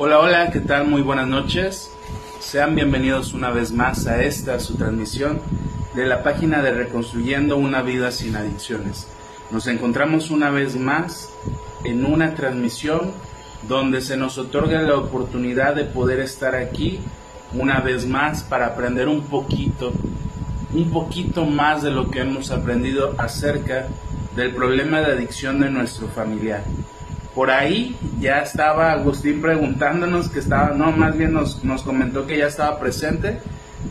Hola, hola, ¿qué tal? Muy buenas noches. Sean bienvenidos una vez más a esta, su transmisión de la página de Reconstruyendo una vida sin adicciones. Nos encontramos una vez más en una transmisión donde se nos otorga la oportunidad de poder estar aquí una vez más para aprender un poquito, un poquito más de lo que hemos aprendido acerca del problema de adicción de nuestro familiar por ahí ya estaba Agustín preguntándonos que estaba, no, más bien nos, nos comentó que ya estaba presente.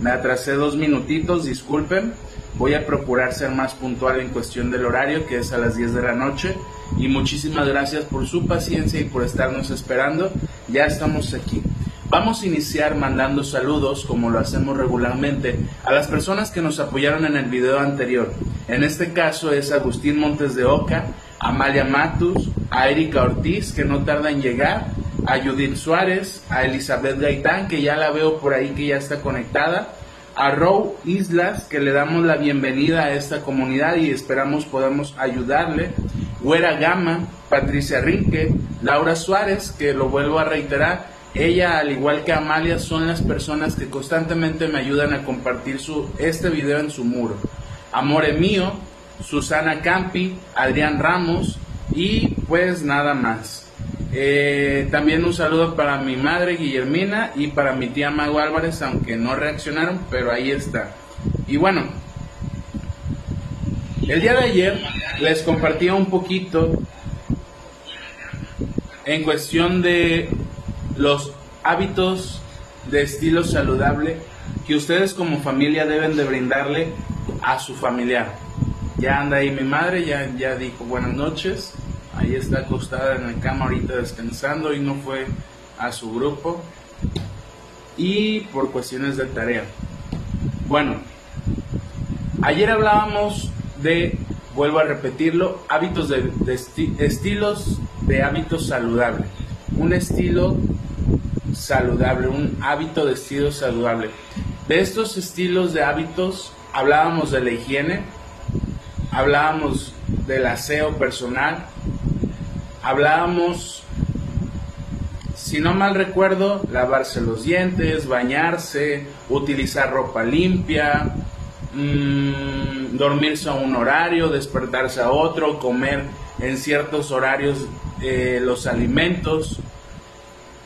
Me atrasé dos minutitos, disculpen. Voy a procurar ser más puntual en cuestión del horario, que es a las 10 de la noche. Y muchísimas gracias por su paciencia y por estarnos esperando. Ya estamos aquí. Vamos a iniciar mandando saludos, como lo hacemos regularmente, a las personas que nos apoyaron en el video anterior. En este caso es Agustín Montes de Oca, Amalia Matus, a Erika Ortiz, que no tarda en llegar, a Judith Suárez, a Elizabeth Gaitán, que ya la veo por ahí que ya está conectada, a Row Islas, que le damos la bienvenida a esta comunidad y esperamos podamos ayudarle, Güera Gama, Patricia Rinque, Laura Suárez, que lo vuelvo a reiterar, ella al igual que Amalia son las personas que constantemente me ayudan a compartir su, este video en su muro. Amore mío, Susana Campi, Adrián Ramos y pues nada más. Eh, también un saludo para mi madre Guillermina y para mi tía Mago Álvarez, aunque no reaccionaron, pero ahí está. Y bueno, el día de ayer les compartía un poquito en cuestión de los hábitos de estilo saludable que ustedes como familia deben de brindarle a su familiar. Ya anda ahí mi madre, ya, ya dijo buenas noches. Ahí está acostada en la cama ahorita descansando y no fue a su grupo. Y por cuestiones de tarea. Bueno, ayer hablábamos de, vuelvo a repetirlo, hábitos de, estilos de hábitos saludable. Un estilo saludable, un hábito de estilo saludable. De estos estilos de hábitos hablábamos de la higiene, hablábamos del aseo personal, hablábamos, si no mal recuerdo, lavarse los dientes, bañarse, utilizar ropa limpia, mmm, dormirse a un horario, despertarse a otro, comer en ciertos horarios eh, los alimentos.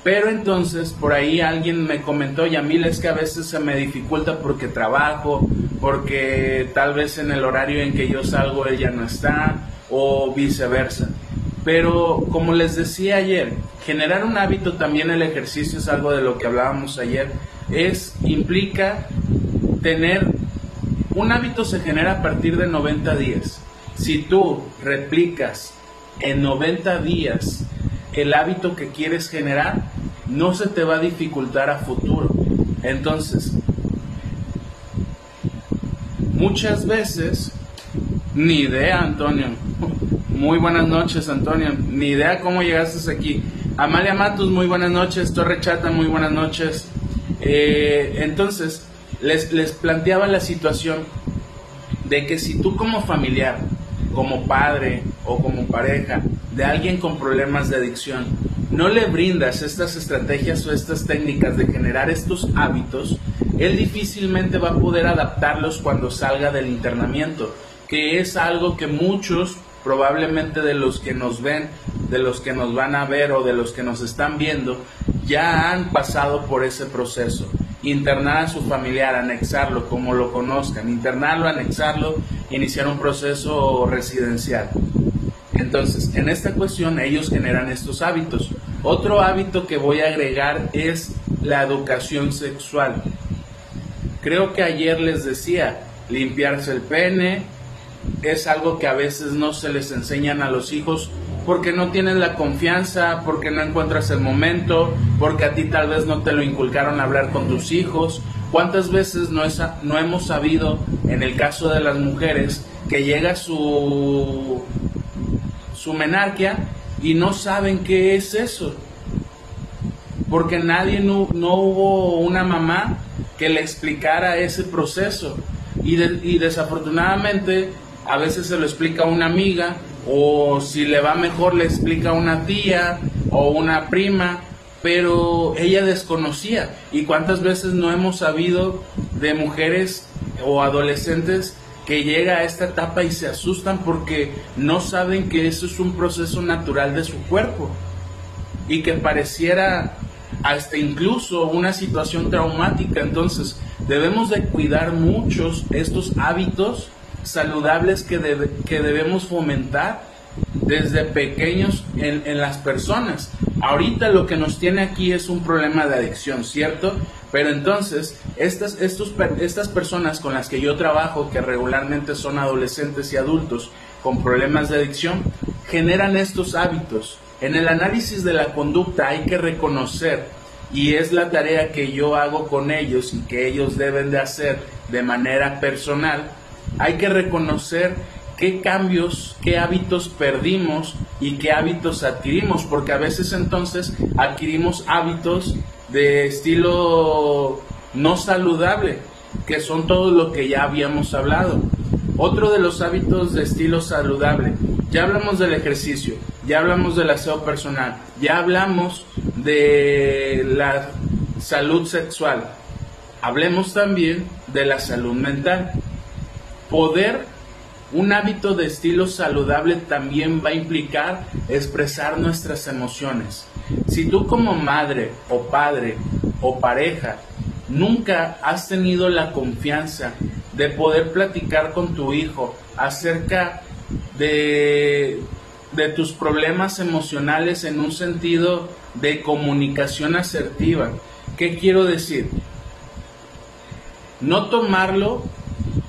Pero entonces por ahí alguien me comentó, y a mí es que a veces se me dificulta porque trabajo, porque tal vez en el horario en que yo salgo ella no está o viceversa. Pero como les decía ayer, generar un hábito también el ejercicio es algo de lo que hablábamos ayer, es implica tener un hábito se genera a partir de 90 días. Si tú replicas en 90 días el hábito que quieres generar, no se te va a dificultar a futuro. Entonces, Muchas veces, ni idea, Antonio. Muy buenas noches, Antonio. Ni idea cómo llegaste aquí. Amalia Matus, muy buenas noches. Torre Chata, muy buenas noches. Eh, entonces, les, les planteaba la situación de que si tú como familiar, como padre o como pareja de alguien con problemas de adicción, no le brindas estas estrategias o estas técnicas de generar estos hábitos, él difícilmente va a poder adaptarlos cuando salga del internamiento, que es algo que muchos probablemente de los que nos ven, de los que nos van a ver o de los que nos están viendo, ya han pasado por ese proceso. Internar a su familiar, anexarlo como lo conozcan, internarlo, anexarlo, iniciar un proceso residencial. Entonces, en esta cuestión ellos generan estos hábitos. Otro hábito que voy a agregar es la educación sexual. Creo que ayer les decía, limpiarse el pene es algo que a veces no se les enseñan a los hijos porque no tienen la confianza, porque no encuentras el momento, porque a ti tal vez no te lo inculcaron a hablar con tus hijos. ¿Cuántas veces no, no hemos sabido, en el caso de las mujeres, que llega su, su menarquia y no saben qué es eso? Porque nadie, no, no hubo una mamá que le explicara ese proceso. Y, y desafortunadamente a veces se lo explica una amiga o si le va mejor le explica a una tía o una prima pero ella desconocía. ¿Y cuántas veces no hemos sabido de mujeres o adolescentes que llega a esta etapa y se asustan porque no saben que eso es un proceso natural de su cuerpo y que pareciera hasta incluso una situación traumática. Entonces, debemos de cuidar muchos estos hábitos saludables que, que debemos fomentar desde pequeños en, en, las personas. Ahorita lo que nos tiene aquí es un problema de adicción, ¿cierto? Pero entonces, estas, estos, estas personas con las que yo trabajo, que regularmente son adolescentes y adultos con problemas de adicción, generan estos hábitos. En el análisis de la conducta hay que reconocer, y es la tarea que yo hago con ellos y que ellos deben de hacer de manera personal, hay que reconocer qué cambios, qué hábitos perdimos y qué hábitos adquirimos, porque a veces entonces adquirimos hábitos de estilo no saludable, que son todo lo que ya habíamos hablado. Otro de los hábitos de estilo saludable, ya hablamos del ejercicio, ya hablamos del aseo personal, ya hablamos de la salud sexual, hablemos también de la salud mental. Poder, un hábito de estilo saludable también va a implicar expresar nuestras emociones. Si tú como madre o padre o pareja nunca has tenido la confianza de poder platicar con tu hijo acerca de, tus problemas emocionales en un sentido de comunicación asertiva. ¿Qué quiero decir? No tomarlo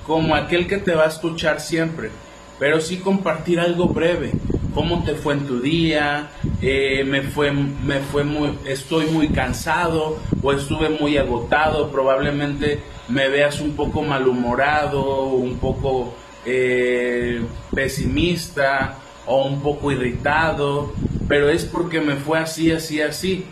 como aquel que te va a escuchar siempre, pero sí compartir algo breve. ¿Cómo te fue en tu día? Eh, me fue, me fue muy, estoy muy cansado o estuve muy agotado. Probablemente me veas un poco malhumorado, un poco eh, pesimista o un poco irritado, pero es porque me fue así, así, así.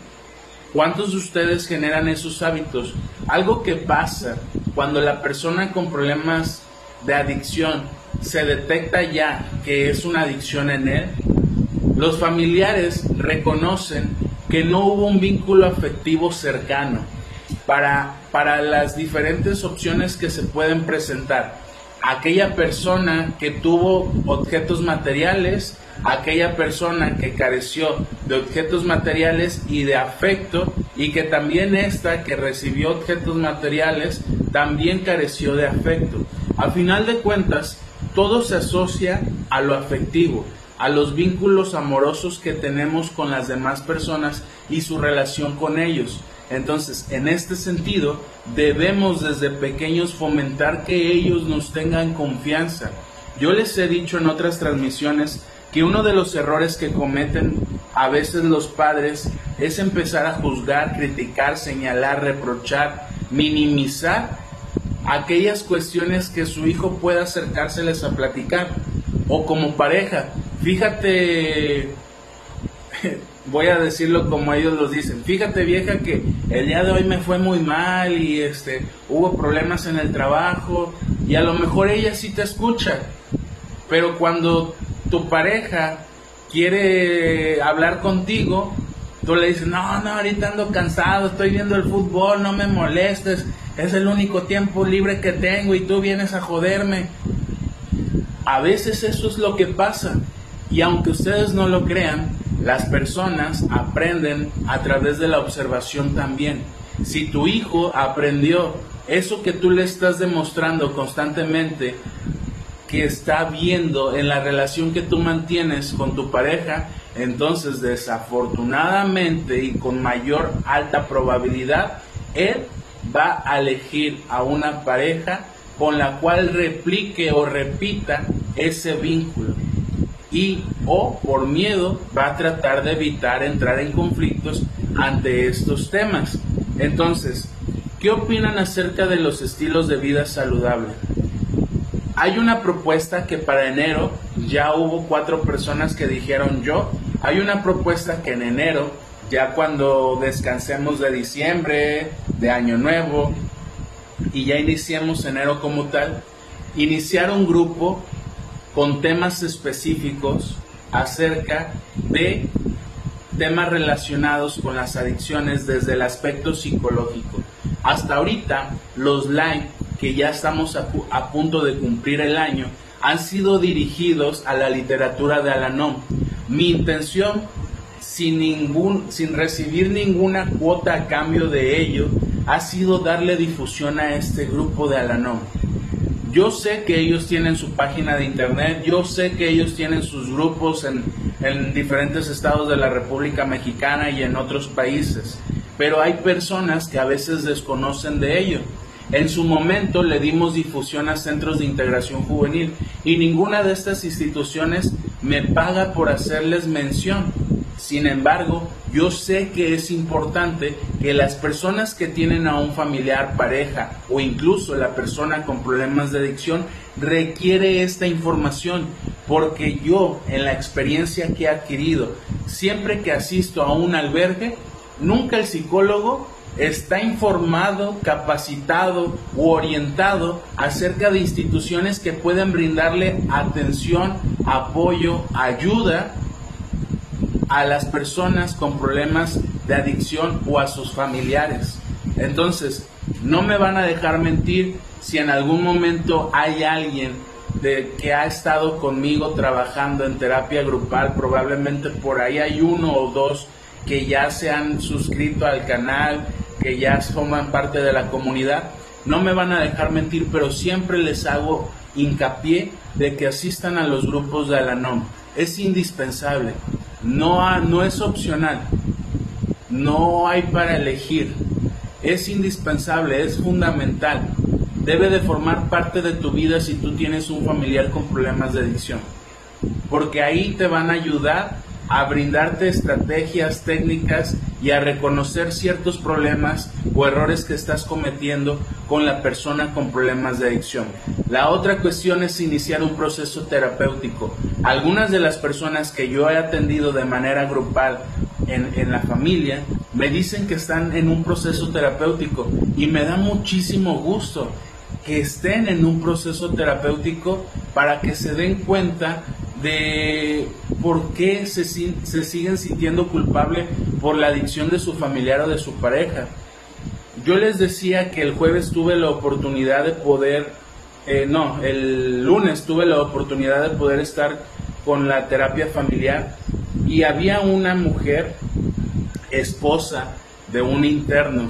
¿Cuántos de ustedes generan esos hábitos? Algo que pasa cuando la persona con problemas de adicción se detecta ya que es una adicción en él, los familiares reconocen que no hubo un vínculo afectivo cercano para, para las diferentes opciones que se pueden presentar. Aquella persona que tuvo objetos materiales, aquella persona que careció de objetos materiales y de afecto, y que también esta que recibió objetos materiales también careció de afecto. A final de cuentas, todo se asocia a lo afectivo, a los vínculos amorosos que tenemos con las demás personas y su relación con ellos. Entonces, en este sentido, debemos desde pequeños fomentar que ellos nos tengan confianza. Yo les he dicho en otras transmisiones que uno de los errores que cometen a veces los padres es empezar a juzgar, criticar, señalar, reprochar, minimizar aquellas cuestiones que su hijo pueda acercárseles a platicar. O como pareja, fíjate, voy a decirlo como ellos lo dicen, fíjate vieja que el día de hoy me fue muy mal y este hubo problemas en el trabajo y a lo mejor ella sí te escucha, pero cuando tu pareja quiere hablar contigo, tú le dices, no, no, ahorita ando cansado, estoy viendo el fútbol, no me molestes, es el único tiempo libre que tengo y tú vienes a joderme. A veces eso es lo que pasa. Y aunque ustedes no lo crean, las personas aprenden a través de la observación también. Si tu hijo aprendió eso que tú le estás demostrando constantemente, que está viendo en la relación que tú mantienes con tu pareja, entonces desafortunadamente y con mayor alta probabilidad, él va a elegir a una pareja con la cual replique o repita ese vínculo y o por miedo va a tratar de evitar entrar en conflictos ante estos temas. Entonces, ¿qué opinan acerca de los estilos de vida saludable? Hay una propuesta que para enero ya hubo cuatro personas que dijeron yo. Hay una propuesta que en enero, ya cuando descansemos de diciembre, de año nuevo, y ya iniciamos enero como tal, iniciar un grupo con temas específicos acerca de temas relacionados con las adicciones desde el aspecto psicológico. Hasta ahorita, los live que ya estamos a, punto de cumplir el año han sido dirigidos a la literatura de Alanom. Mi intención, sin, ningún, sin recibir ninguna cuota a cambio de ello, ha sido darle difusión a este grupo de Alanom. Yo sé que ellos tienen su página de internet, yo sé que ellos tienen sus grupos en, en diferentes estados de la República Mexicana y en otros países, pero hay personas que a veces desconocen de ello. En su momento le dimos difusión a centros de integración juvenil y ninguna de estas instituciones me paga por hacerles mención. Sin embargo, yo sé que es importante que las personas que tienen a un familiar, pareja o incluso la persona con problemas de adicción requiere esta información porque yo en la experiencia que he adquirido, siempre que asisto a un albergue, nunca el psicólogo está informado, capacitado u orientado acerca de instituciones que pueden brindarle atención, apoyo, ayuda a las personas con problemas de adicción o a sus familiares. Entonces, no me van a dejar mentir si en algún momento hay alguien de que ha estado conmigo trabajando en terapia grupal, probablemente por ahí hay uno o dos que ya se han suscrito al canal, que ya forman parte de la comunidad. No me van a dejar mentir, pero siempre les hago hincapié de que asistan a los grupos de Alanom. Es indispensable. No, no es opcional. No hay para elegir. Es indispensable, es fundamental. Debe de formar parte de tu vida si tú tienes un familiar con problemas de adicción. Porque ahí te van a ayudar a brindarte estrategias, técnicas y a reconocer ciertos problemas o errores que estás cometiendo con la persona con problemas de adicción. La otra cuestión es iniciar un proceso terapéutico. Algunas de las personas que yo he atendido de manera grupal en, en, la familia me dicen que están en un proceso terapéutico y me da muchísimo gusto que estén en un proceso terapéutico para que se den cuenta de por qué se, se siguen sintiendo culpables por la adicción de su familiar o de su pareja. Yo les decía que el jueves tuve la oportunidad de poder, eh, no, el lunes tuve la oportunidad de poder estar con la terapia familiar y había una mujer, esposa de un interno,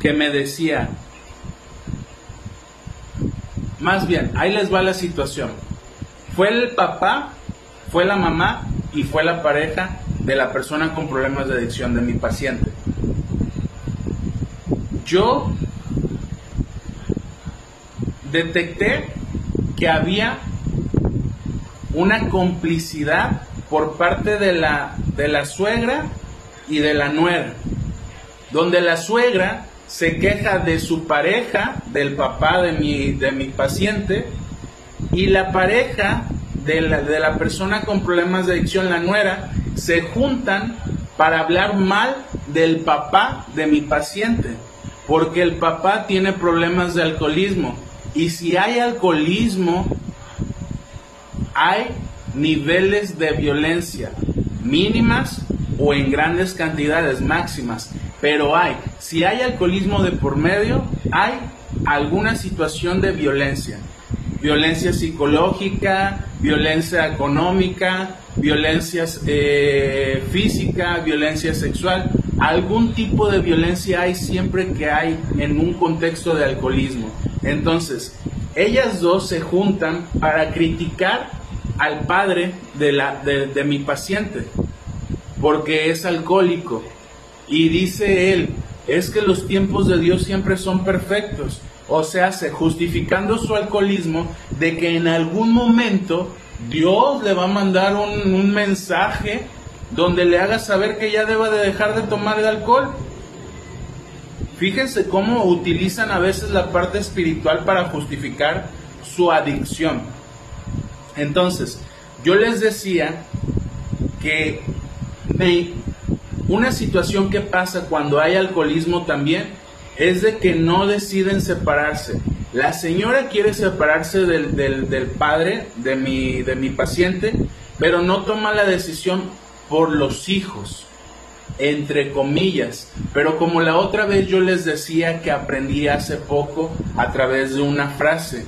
que me decía, más bien, ahí les va la situación fue el papá, fue la mamá y fue la pareja de la persona con problemas de adicción de mi paciente. Yo detecté que había una complicidad por parte de la, de la suegra y de la nuera, donde la suegra se queja de su pareja, del papá de mi, de mi paciente, y la pareja de la, de la persona con problemas de adicción, la nuera, se juntan para hablar mal del papá de mi paciente, porque el papá tiene problemas de alcoholismo. Y si hay alcoholismo, hay niveles de violencia mínimas o en grandes cantidades máximas, pero hay, si hay alcoholismo de por medio, hay alguna situación de violencia violencia psicológica, violencia económica, violencia eh, física, violencia sexual. Algún tipo de violencia hay siempre que hay en un contexto de alcoholismo. Entonces, ellas dos se juntan para criticar al padre de, la, de mi paciente, porque es alcohólico. Y dice él, es que los tiempos de Dios siempre son perfectos o sea, justificando su alcoholismo de que en algún momento Dios le va a mandar un, mensaje donde le haga saber que ya deba de dejar de tomar el alcohol. Fíjense cómo utilizan a veces la parte espiritual para justificar su adicción. Entonces, yo les decía que una situación que pasa cuando hay alcoholismo también es de que no deciden separarse. La señora quiere separarse del, padre de mi, de mi paciente, pero no toma la decisión por los hijos, entre comillas. Pero como la otra vez yo les decía que aprendí hace poco a través de una frase,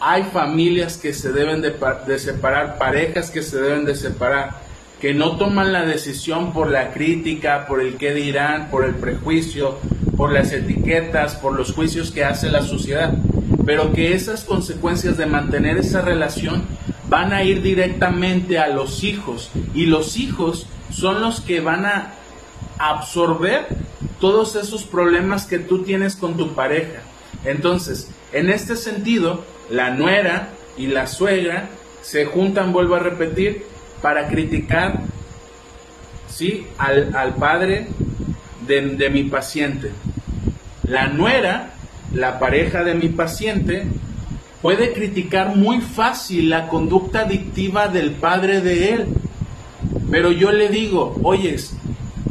hay familias que se deben de, de separar, parejas que se deben de separar, que no toman la decisión por la crítica, por el qué dirán, por el prejuicio, por las etiquetas, por los juicios que hace la sociedad, pero que esas consecuencias de mantener esa relación van a ir directamente a los hijos y los hijos son los que van a absorber todos esos problemas que tú tienes con tu pareja. Entonces, en este sentido, la nuera y la suegra se juntan, vuelvo a repetir, para criticar ¿sí? al, al padre de, de mi paciente. La nuera, la pareja de mi paciente, puede criticar muy fácil la conducta adictiva del padre de él. Pero yo le digo, oyes,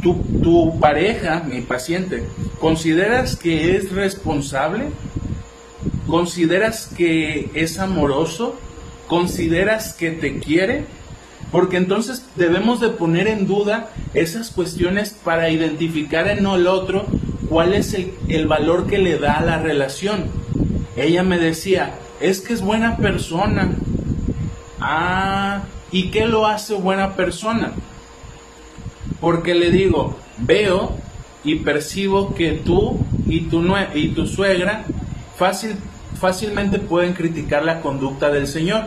tu, tu pareja, mi paciente, ¿consideras que es responsable? ¿Consideras que es amoroso? ¿Consideras que te quiere? Porque entonces debemos de poner en duda esas cuestiones para identificar en el otro cuál es el, valor que le da a la relación. Ella me decía, es que es buena persona. Ah, ¿y qué lo hace buena persona? Porque le digo, veo y percibo que tú y tu, y tu suegra fácil, fácilmente pueden criticar la conducta del Señor.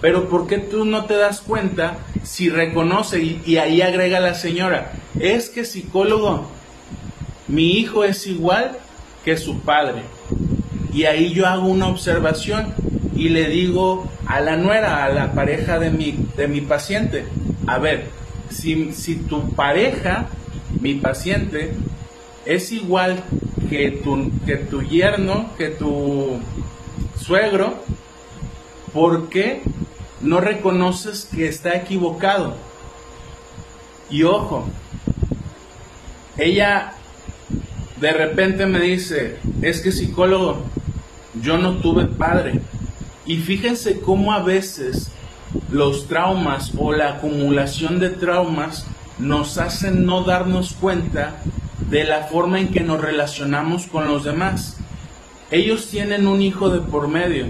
Pero ¿por qué tú no te das cuenta si reconoce y, ahí agrega la señora? Es que psicólogo, mi hijo es igual que su padre. Y ahí yo hago una observación y le digo a la nuera, a la pareja de mi, de mi paciente, a ver, si, si tu pareja, mi paciente, es igual que tu, que tu yerno, que tu suegro, ¿por qué no reconoces que está equivocado? Y ojo, ella de repente me dice, es que psicólogo, yo no tuve padre. Y fíjense cómo a veces los traumas o la acumulación de traumas nos hacen no darnos cuenta de la forma en que nos relacionamos con los demás. Ellos tienen un hijo de por medio,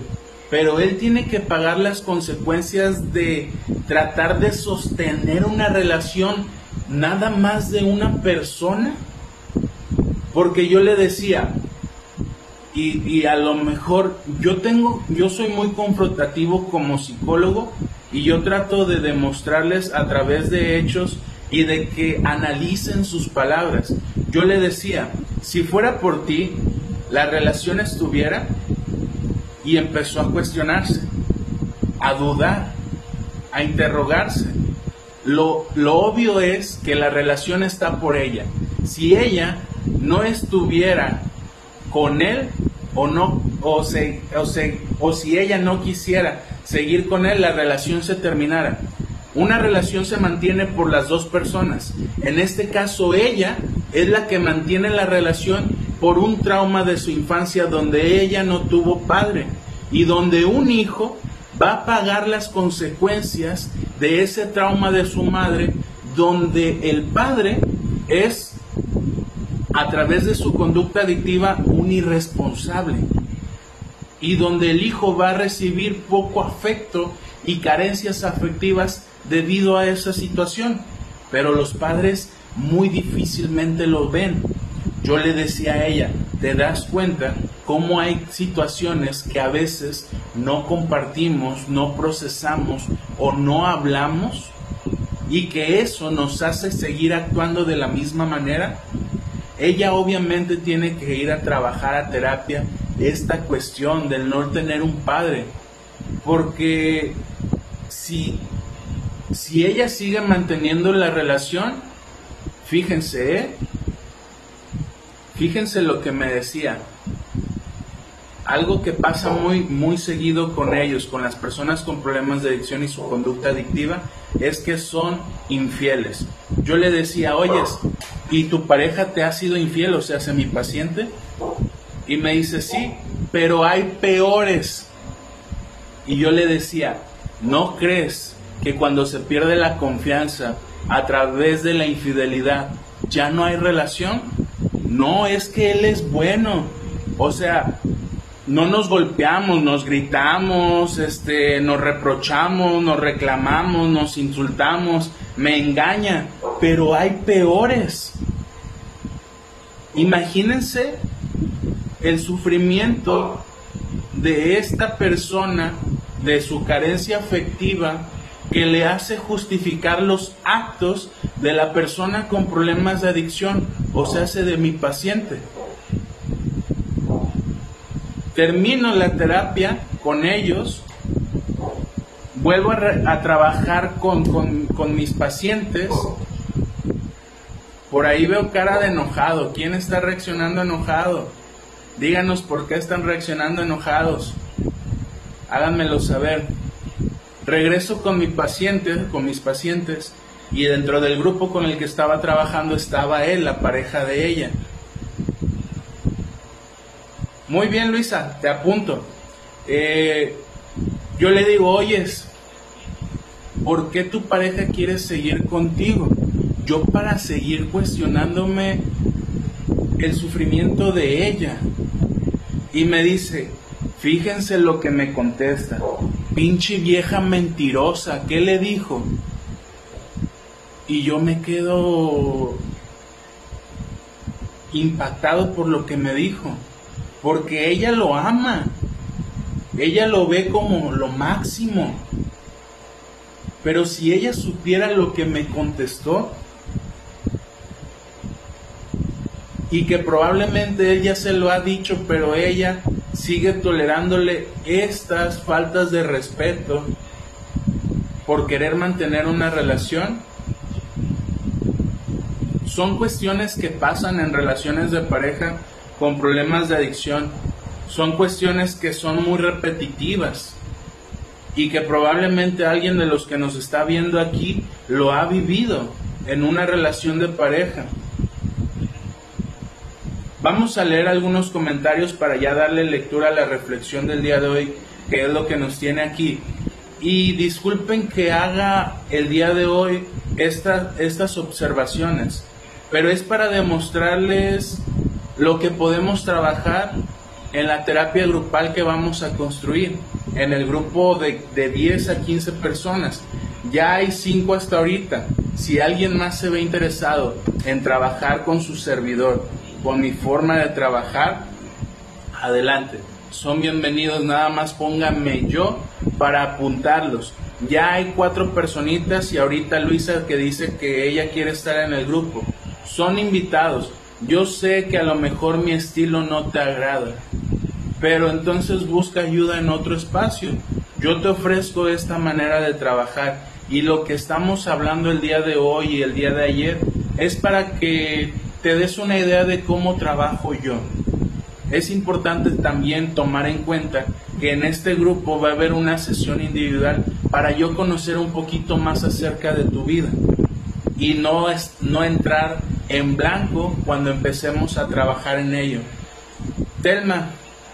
pero él tiene que pagar las consecuencias de tratar de sostener una relación nada más de una persona. Porque yo le decía, y, a lo mejor yo tengo, yo soy muy confrontativo como psicólogo y yo trato de demostrarles a través de hechos y de que analicen sus palabras. Yo le decía, si fuera por ti, la relación estuviera y empezó a cuestionarse, a dudar, a interrogarse. Lo, lo obvio es que la relación está por ella. Si ella no estuviera con él o no o se, o se o si ella no quisiera seguir con él la relación se terminara una relación se mantiene por las dos personas en este caso ella es la que mantiene la relación por un trauma de su infancia donde ella no tuvo padre y donde un hijo va a pagar las consecuencias de ese trauma de su madre donde el padre es a través de su conducta adictiva un irresponsable y donde el hijo va a recibir poco afecto y carencias afectivas debido a esa situación. Pero los padres muy difícilmente lo ven. Yo le decía a ella, ¿te das cuenta cómo hay situaciones que a veces no compartimos, no procesamos o no hablamos? Y que eso nos hace seguir actuando de la misma manera ella obviamente tiene que ir a trabajar a terapia esta cuestión del no tener un padre, porque si, si ella sigue manteniendo la relación, fíjense, ¿eh? Fíjense lo que me decía, algo que pasa muy, muy seguido con ellos, con las personas con problemas de adicción y su conducta adictiva, es que son infieles. Yo le decía, oyes, ¿y tu pareja te ha sido infiel, o sea, mi paciente? Y me dice, sí, pero hay peores. Y yo le decía, ¿no crees que cuando se pierde la confianza a través de la infidelidad, ya no hay relación. No, es que Él es bueno. O sea, no nos golpeamos, nos gritamos, este, nos reprochamos, nos reclamamos, nos insultamos, me engaña, pero hay peores. Imagínense el sufrimiento de esta persona, de su carencia afectiva, que le hace justificar los actos de la persona con problemas de adicción, o sea, hace de mi paciente. Termino la terapia con ellos, vuelvo a, trabajar con, con mis pacientes, por ahí veo cara de enojado. ¿Quién está reaccionando enojado? Díganos por qué están reaccionando enojados. Háganmelo saber. Regreso con mi paciente, con mis pacientes, y dentro del grupo con el que estaba trabajando estaba él, la pareja de ella. Muy bien, Luisa, te apunto. Eh, yo le digo, oyes, ¿por qué tu pareja quiere seguir contigo? Yo para seguir cuestionándome el sufrimiento de ella. Y me dice, fíjense lo que me contesta, pinche vieja mentirosa, ¿qué le dijo? Y yo me quedo impactado por lo que me dijo, porque ella lo ama, ella lo ve como lo máximo. Pero si ella supiera lo que me contestó, y que probablemente ella se lo ha dicho, pero ella sigue tolerándole estas faltas de respeto por querer mantener una relación. Son cuestiones que pasan en relaciones de pareja con problemas de adicción. Son cuestiones que son muy repetitivas y que probablemente alguien de los que nos está viendo aquí lo ha vivido en una relación de pareja. Vamos a leer algunos comentarios para ya darle lectura a la reflexión del día de hoy, que es lo que nos tiene aquí. Y disculpen que haga el día de hoy estas observaciones, pero es para demostrarles lo que podemos trabajar en la terapia grupal que vamos a construir, en el grupo de, de 10 a 15 personas. Ya hay 5 hasta ahorita. Si alguien más se ve interesado en trabajar con su servidor con mi forma de trabajar, adelante. Son bienvenidos, nada más pónganme yo para apuntarlos. Ya hay cuatro personitas y ahorita Luisa que dice que ella quiere estar en el grupo. Son invitados. Yo sé que a lo mejor mi estilo no te agrada, pero entonces busca ayuda en otro espacio. Yo te ofrezco esta manera de trabajar y lo que estamos hablando el día de hoy y el día de ayer es para que te des una idea de cómo trabajo yo. Es importante también tomar en cuenta que en este grupo va a haber una sesión individual para yo conocer un poquito más acerca de tu vida y no, es, no entrar en blanco cuando empecemos a trabajar en ello. Telma,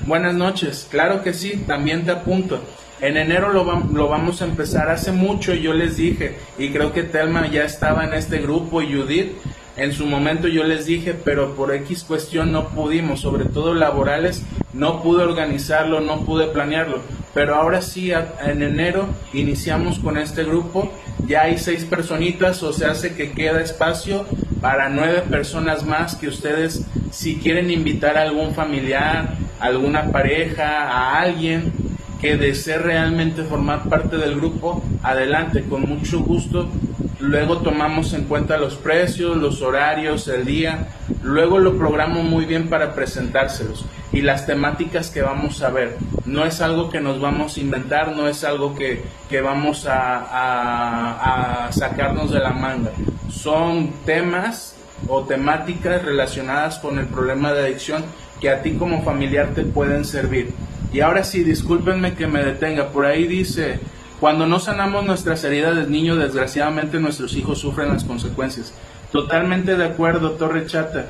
buenas noches. Claro que sí, también te apunto. En enero lo, vamos a empezar. Hace mucho yo les dije, y creo que Telma ya estaba en este grupo y Judith, en su momento yo les dije, pero por X cuestión no pudimos, sobre todo laborales, no pude organizarlo, no pude planearlo. Pero ahora sí, en enero iniciamos con este grupo. Ya hay seis personitas, o sea, hace que queda espacio para nueve personas más que ustedes, si quieren invitar a algún familiar, alguna pareja, a alguien que desee realmente formar parte del grupo, adelante, con mucho gusto luego tomamos en cuenta los precios, los horarios, el día, luego lo programo muy bien para presentárselos y las temáticas que vamos a ver. No es algo que nos vamos a inventar, no es algo que, vamos a, a sacarnos de la manga. Son temas o temáticas relacionadas con el problema de adicción que a ti como familiar te pueden servir. Y ahora sí, discúlpenme que me detenga, por ahí dice cuando no sanamos nuestras heridas de niño, desgraciadamente nuestros hijos sufren las consecuencias. Totalmente de acuerdo, Torre Chata.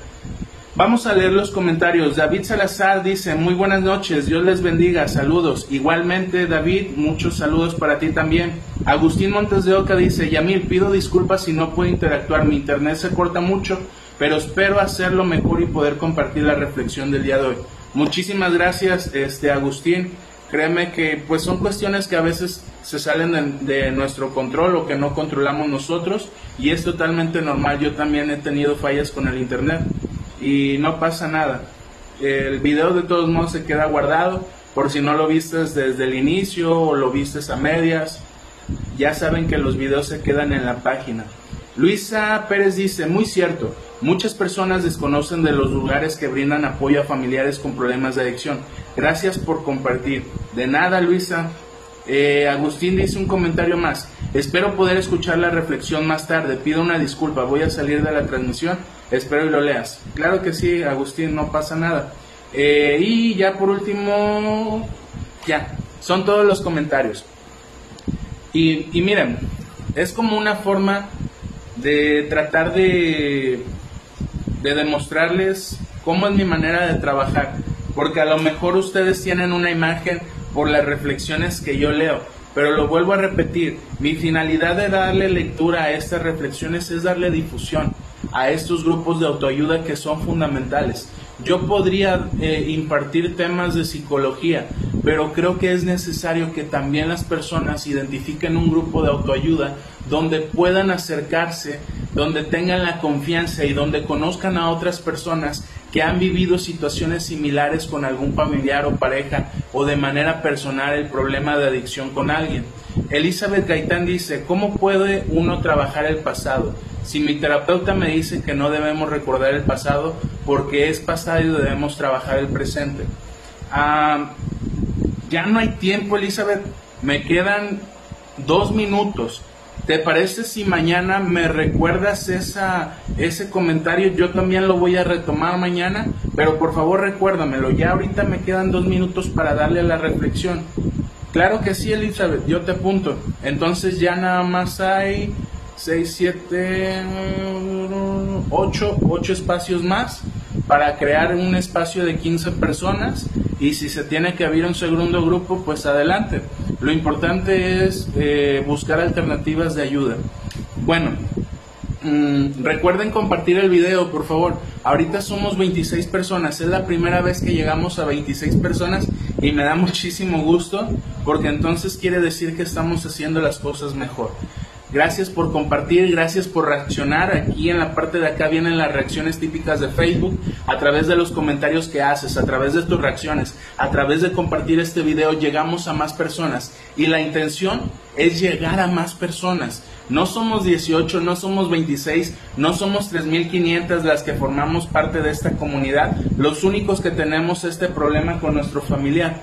Vamos a leer los comentarios. David Salazar dice, muy buenas noches, Dios les bendiga, saludos. Igualmente, David, muchos saludos para ti también. Agustín Montes de Oca dice, Yamil, pido disculpas si no puedo interactuar, mi internet se corta mucho, pero espero hacerlo mejor y poder compartir la reflexión del día de hoy. Muchísimas gracias, este Agustín. Créeme que pues son cuestiones que a veces se salen de, nuestro control o que no controlamos nosotros y es totalmente normal. Yo también he tenido fallas con el internet y no pasa nada. El video de todos modos se queda guardado por si no lo vistes desde el inicio o lo vistes a medias. Ya saben que los videos se quedan en la página. Luisa Pérez dice, muy cierto, muchas personas desconocen de los lugares que brindan apoyo a familiares con problemas de adicción. Gracias por compartir. De nada, Luisa. Eh, Agustín dice un comentario más. Espero poder escuchar la reflexión más tarde. Pido una disculpa. Voy a salir de la transmisión. Espero y lo leas. Claro que sí, Agustín, no pasa nada. Eh, y ya por último, ya, son todos los comentarios. Y, y miren, es como una forma de tratar de, de demostrarles cómo es mi manera de trabajar. Porque a lo mejor ustedes tienen una imagen por las reflexiones que yo leo. Pero lo vuelvo a repetir, mi finalidad de darle lectura a estas reflexiones es darle difusión a estos grupos de autoayuda que son fundamentales. Yo podría eh, impartir temas de psicología, pero creo que es necesario que también las personas identifiquen un grupo de autoayuda donde puedan acercarse, donde tengan la confianza y donde conozcan a otras personas que han vivido situaciones similares con algún familiar o pareja o de manera personal el problema de adicción con alguien. Elizabeth Gaitán dice, ¿cómo puede uno trabajar el pasado? Si mi terapeuta me dice que no debemos recordar el pasado porque es pasado y debemos trabajar el presente. Ah, ya no hay tiempo, Elizabeth. Me quedan dos minutos. ¿Te parece si mañana me recuerdas ese comentario? Yo también lo voy a retomar mañana, pero por favor recuérdamelo. Ya ahorita me quedan dos minutos para darle la reflexión. Claro que sí, Elizabeth, yo te apunto. Entonces ya nada más hay 6, 7, 8, 8 espacios más para crear un espacio de 15 personas y si se tiene que abrir un segundo grupo, pues adelante. Lo importante es eh, buscar alternativas de ayuda. Bueno, mm, recuerden compartir el video, por favor. Ahorita somos 26 personas, es la primera vez que llegamos a 26 personas y me da muchísimo gusto porque entonces quiere decir que estamos haciendo las cosas mejor. Gracias por compartir, gracias por reaccionar. Aquí en la parte de acá vienen las reacciones típicas de Facebook, a través de los comentarios que haces, a través de tus reacciones, a través de compartir este video, llegamos a más personas. Y la intención es llegar a más personas. No somos 18, no somos 26, no somos 3.500 las que formamos parte de esta comunidad. Los únicos que tenemos este problema con nuestro familiar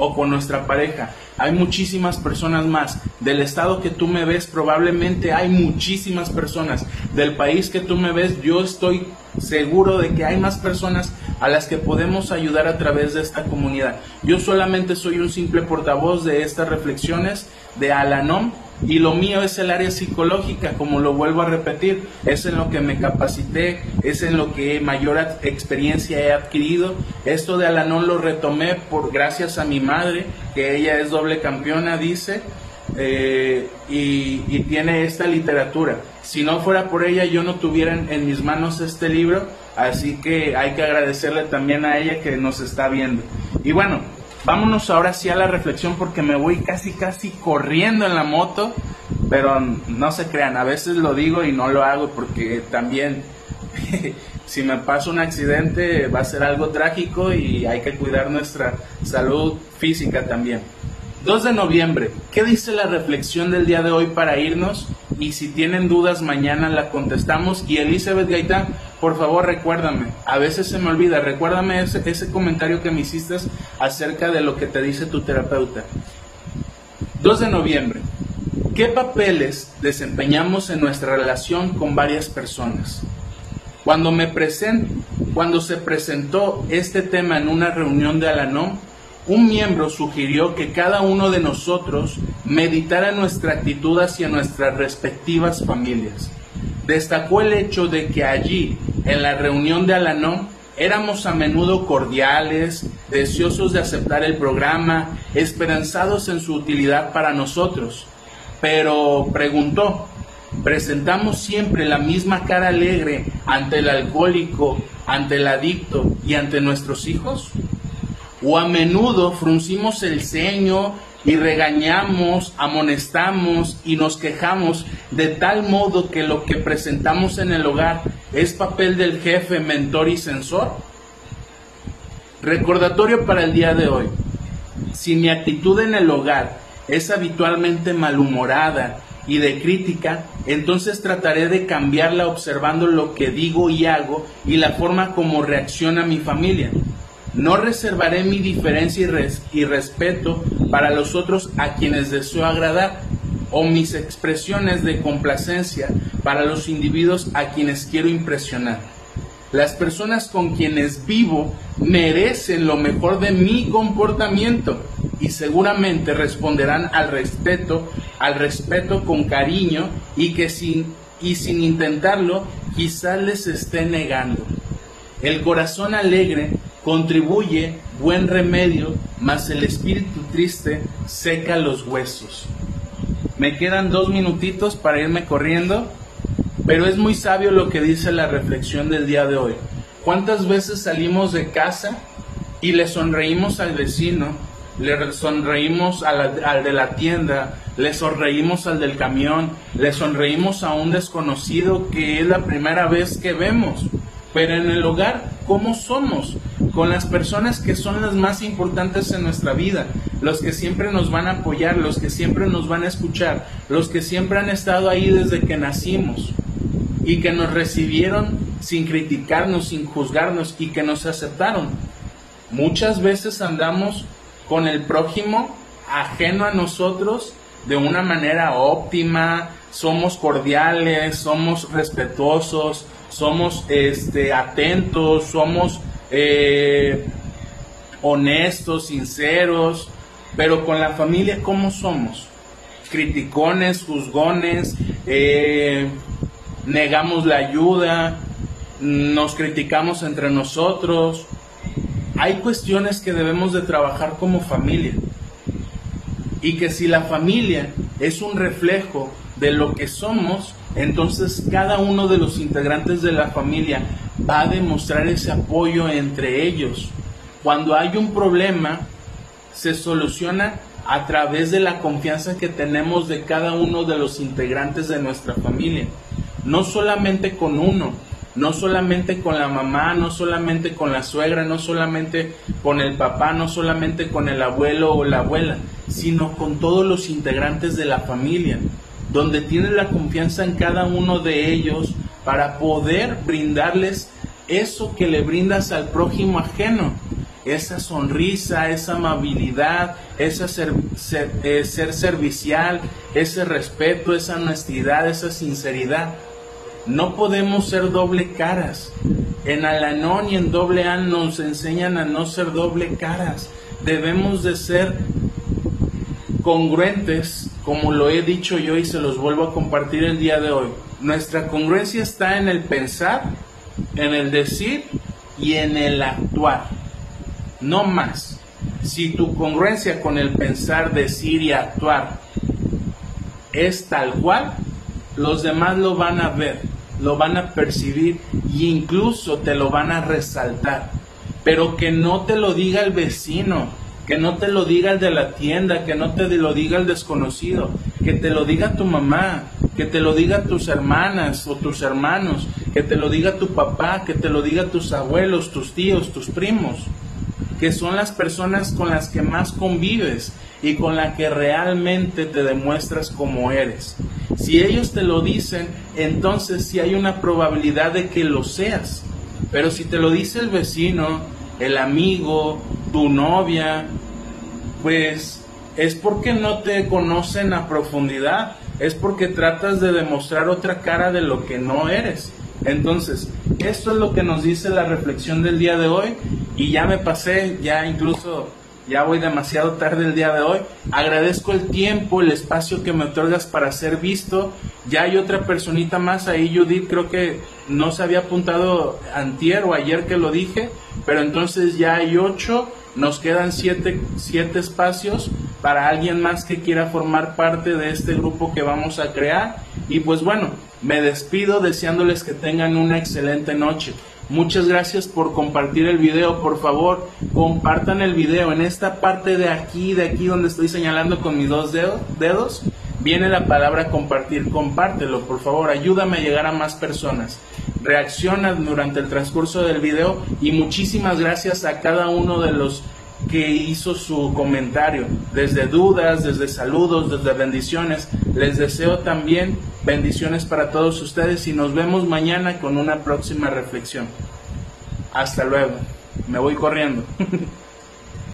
o con nuestra pareja. Hay muchísimas personas más. Del estado que tú me ves, probablemente hay muchísimas personas. Del país que tú me ves, yo estoy seguro de que hay más personas a las que podemos ayudar a través de esta comunidad. Yo solamente soy un simple portavoz de estas reflexiones de Alanom y lo mío es el área psicológica, como lo vuelvo a repetir, es en lo que me capacité, es en lo que mayor experiencia he adquirido. Esto de Alanón lo retomé por gracias a mi madre, que ella es doble campeona, dice, eh, y, tiene esta literatura. Si no fuera por ella, yo no tuviera en mis manos este libro, así que hay que agradecerle también a ella que nos está viendo. Y bueno, Vámonos ahora sí a la reflexión porque me voy casi casi corriendo en la moto, pero no se crean, a veces lo digo y no lo hago porque también si me pasa un accidente va a ser algo trágico y hay que cuidar nuestra salud física también. 2 de noviembre, ¿qué dice la reflexión del día de hoy para irnos? Y si tienen dudas, mañana la contestamos. Y Elizabeth Gaitán, por favor recuérdame, a veces se me olvida, recuérdame ese, comentario que me hiciste acerca de lo que te dice tu terapeuta. 2 de noviembre, ¿qué papeles desempeñamos en nuestra relación con varias personas? Cuando, cuando se presentó este tema en una reunión de Alanom, un miembro sugirió que cada uno de nosotros meditara nuestra actitud hacia nuestras respectivas familias. Destacó el hecho de que allí, en la reunión de Alanón, éramos a menudo cordiales, deseosos de aceptar el programa, esperanzados en su utilidad para nosotros. pero preguntó, ¿presentamos siempre la misma cara alegre ante el alcohólico, ante el adicto y ante nuestros hijos? ¿O a menudo fruncimos el ceño y regañamos, amonestamos y nos quejamos de tal modo que lo que presentamos en el hogar es papel del jefe, mentor y censor? Recordatorio para el día de hoy. Si mi actitud en el hogar es habitualmente malhumorada y de crítica, entonces trataré de cambiarla observando lo que digo y hago y la forma como reacciona mi familia. No reservaré mi diferencia y, respeto para los otros a quienes deseo agradar, o mis expresiones de complacencia para los individuos a quienes quiero impresionar. Las personas con quienes vivo merecen lo mejor de mi comportamiento y seguramente responderán al respeto, al respeto con cariño y que sin y sin intentarlo quizás les esté negando. El corazón alegre contribuye buen remedio, mas el espíritu triste seca los huesos. Me quedan dos minutitos para irme corriendo, pero es muy sabio lo que dice la reflexión del día de hoy. ¿Cuántas veces salimos de casa y le sonreímos al vecino, le sonreímos al, al, de la tienda, le sonreímos al del camión, le sonreímos a un desconocido que es la primera vez que vemos? Pero en el hogar, ¿cómo somos? Con las personas que son las más importantes en nuestra vida, los que siempre nos van a apoyar, los que siempre nos van a escuchar, los que siempre han estado ahí desde que nacimos y que nos recibieron sin criticarnos, sin juzgarnos y que nos aceptaron. Muchas veces andamos con el prójimo ajeno a nosotros de una manera óptima, somos cordiales, somos respetuosos, somos este, atentos, somos eh, honestos, sinceros, pero con la familia, ¿cómo somos? Criticones, juzgones, eh, negamos la ayuda, nos criticamos entre nosotros. Hay cuestiones que debemos de trabajar como familia. Y que si la familia es un reflejo de lo que somos, entonces cada uno de los integrantes de la familia va a demostrar ese apoyo entre ellos. Cuando hay un problema, se soluciona a través de la confianza que tenemos de cada uno de los integrantes de nuestra familia. No solamente con uno, no solamente con la mamá, no solamente con la suegra, no solamente con el papá, no solamente con el abuelo o la abuela, sino con todos los integrantes de la familia donde tienes la confianza en cada uno de ellos para poder brindarles eso que le brindas al prójimo ajeno, esa sonrisa, esa amabilidad, ese ser, eh, ser, servicial, ese respeto, esa honestidad, esa sinceridad. No podemos ser doble caras. En Alanón y en doble A nos enseñan a no ser doble caras. Debemos de ser congruentes, como lo he dicho yo y se los vuelvo a compartir el día de hoy. Nuestra congruencia está en el pensar, en el decir y en el actuar. No más. Si tu congruencia con el pensar, decir y actuar es tal cual, los demás lo van a ver, lo van a percibir e incluso te lo van a resaltar. Pero que no te lo diga el vecino, que no te lo diga el de la tienda, que no te lo diga el desconocido, que te lo diga tu mamá, que te lo diga tus hermanas o tus hermanos, que te lo diga tu papá, que te lo diga tus abuelos, tus tíos, tus primos, que son las personas con las que más convives y con las que realmente te demuestras como eres. Si ellos te lo dicen, entonces sí hay una probabilidad de que lo seas. Pero si te lo dice el vecino, el amigo, tu novia, pues es porque no te conocen a profundidad, es porque tratas de demostrar otra cara de lo que no eres. Entonces, esto es lo que nos dice la reflexión del día de hoy y ya me pasé, ya incluso ya voy demasiado tarde el día de hoy. Agradezco el tiempo, el espacio que me otorgas para ser visto. Ya hay otra personita más ahí, Judith, creo que no se había apuntado antier o ayer que lo dije, pero entonces ya hay ocho, nos quedan siete, siete espacios para alguien más que quiera formar parte de este grupo que vamos a crear. Y pues bueno, me despido deseándoles que tengan una excelente noche. Muchas gracias por compartir el video. Por favor, compartan el video. En esta parte de aquí, de aquí donde estoy señalando con mis dos dedos, viene la palabra compartir. Compártelo, por favor. Ayúdame a llegar a más personas. Reacciona durante el transcurso del video y muchísimas gracias a cada uno de los que hizo su comentario, desde dudas, desde saludos, desde bendiciones. Les deseo también bendiciones para todos ustedes y nos vemos mañana con una próxima reflexión. Hasta luego. Me voy corriendo.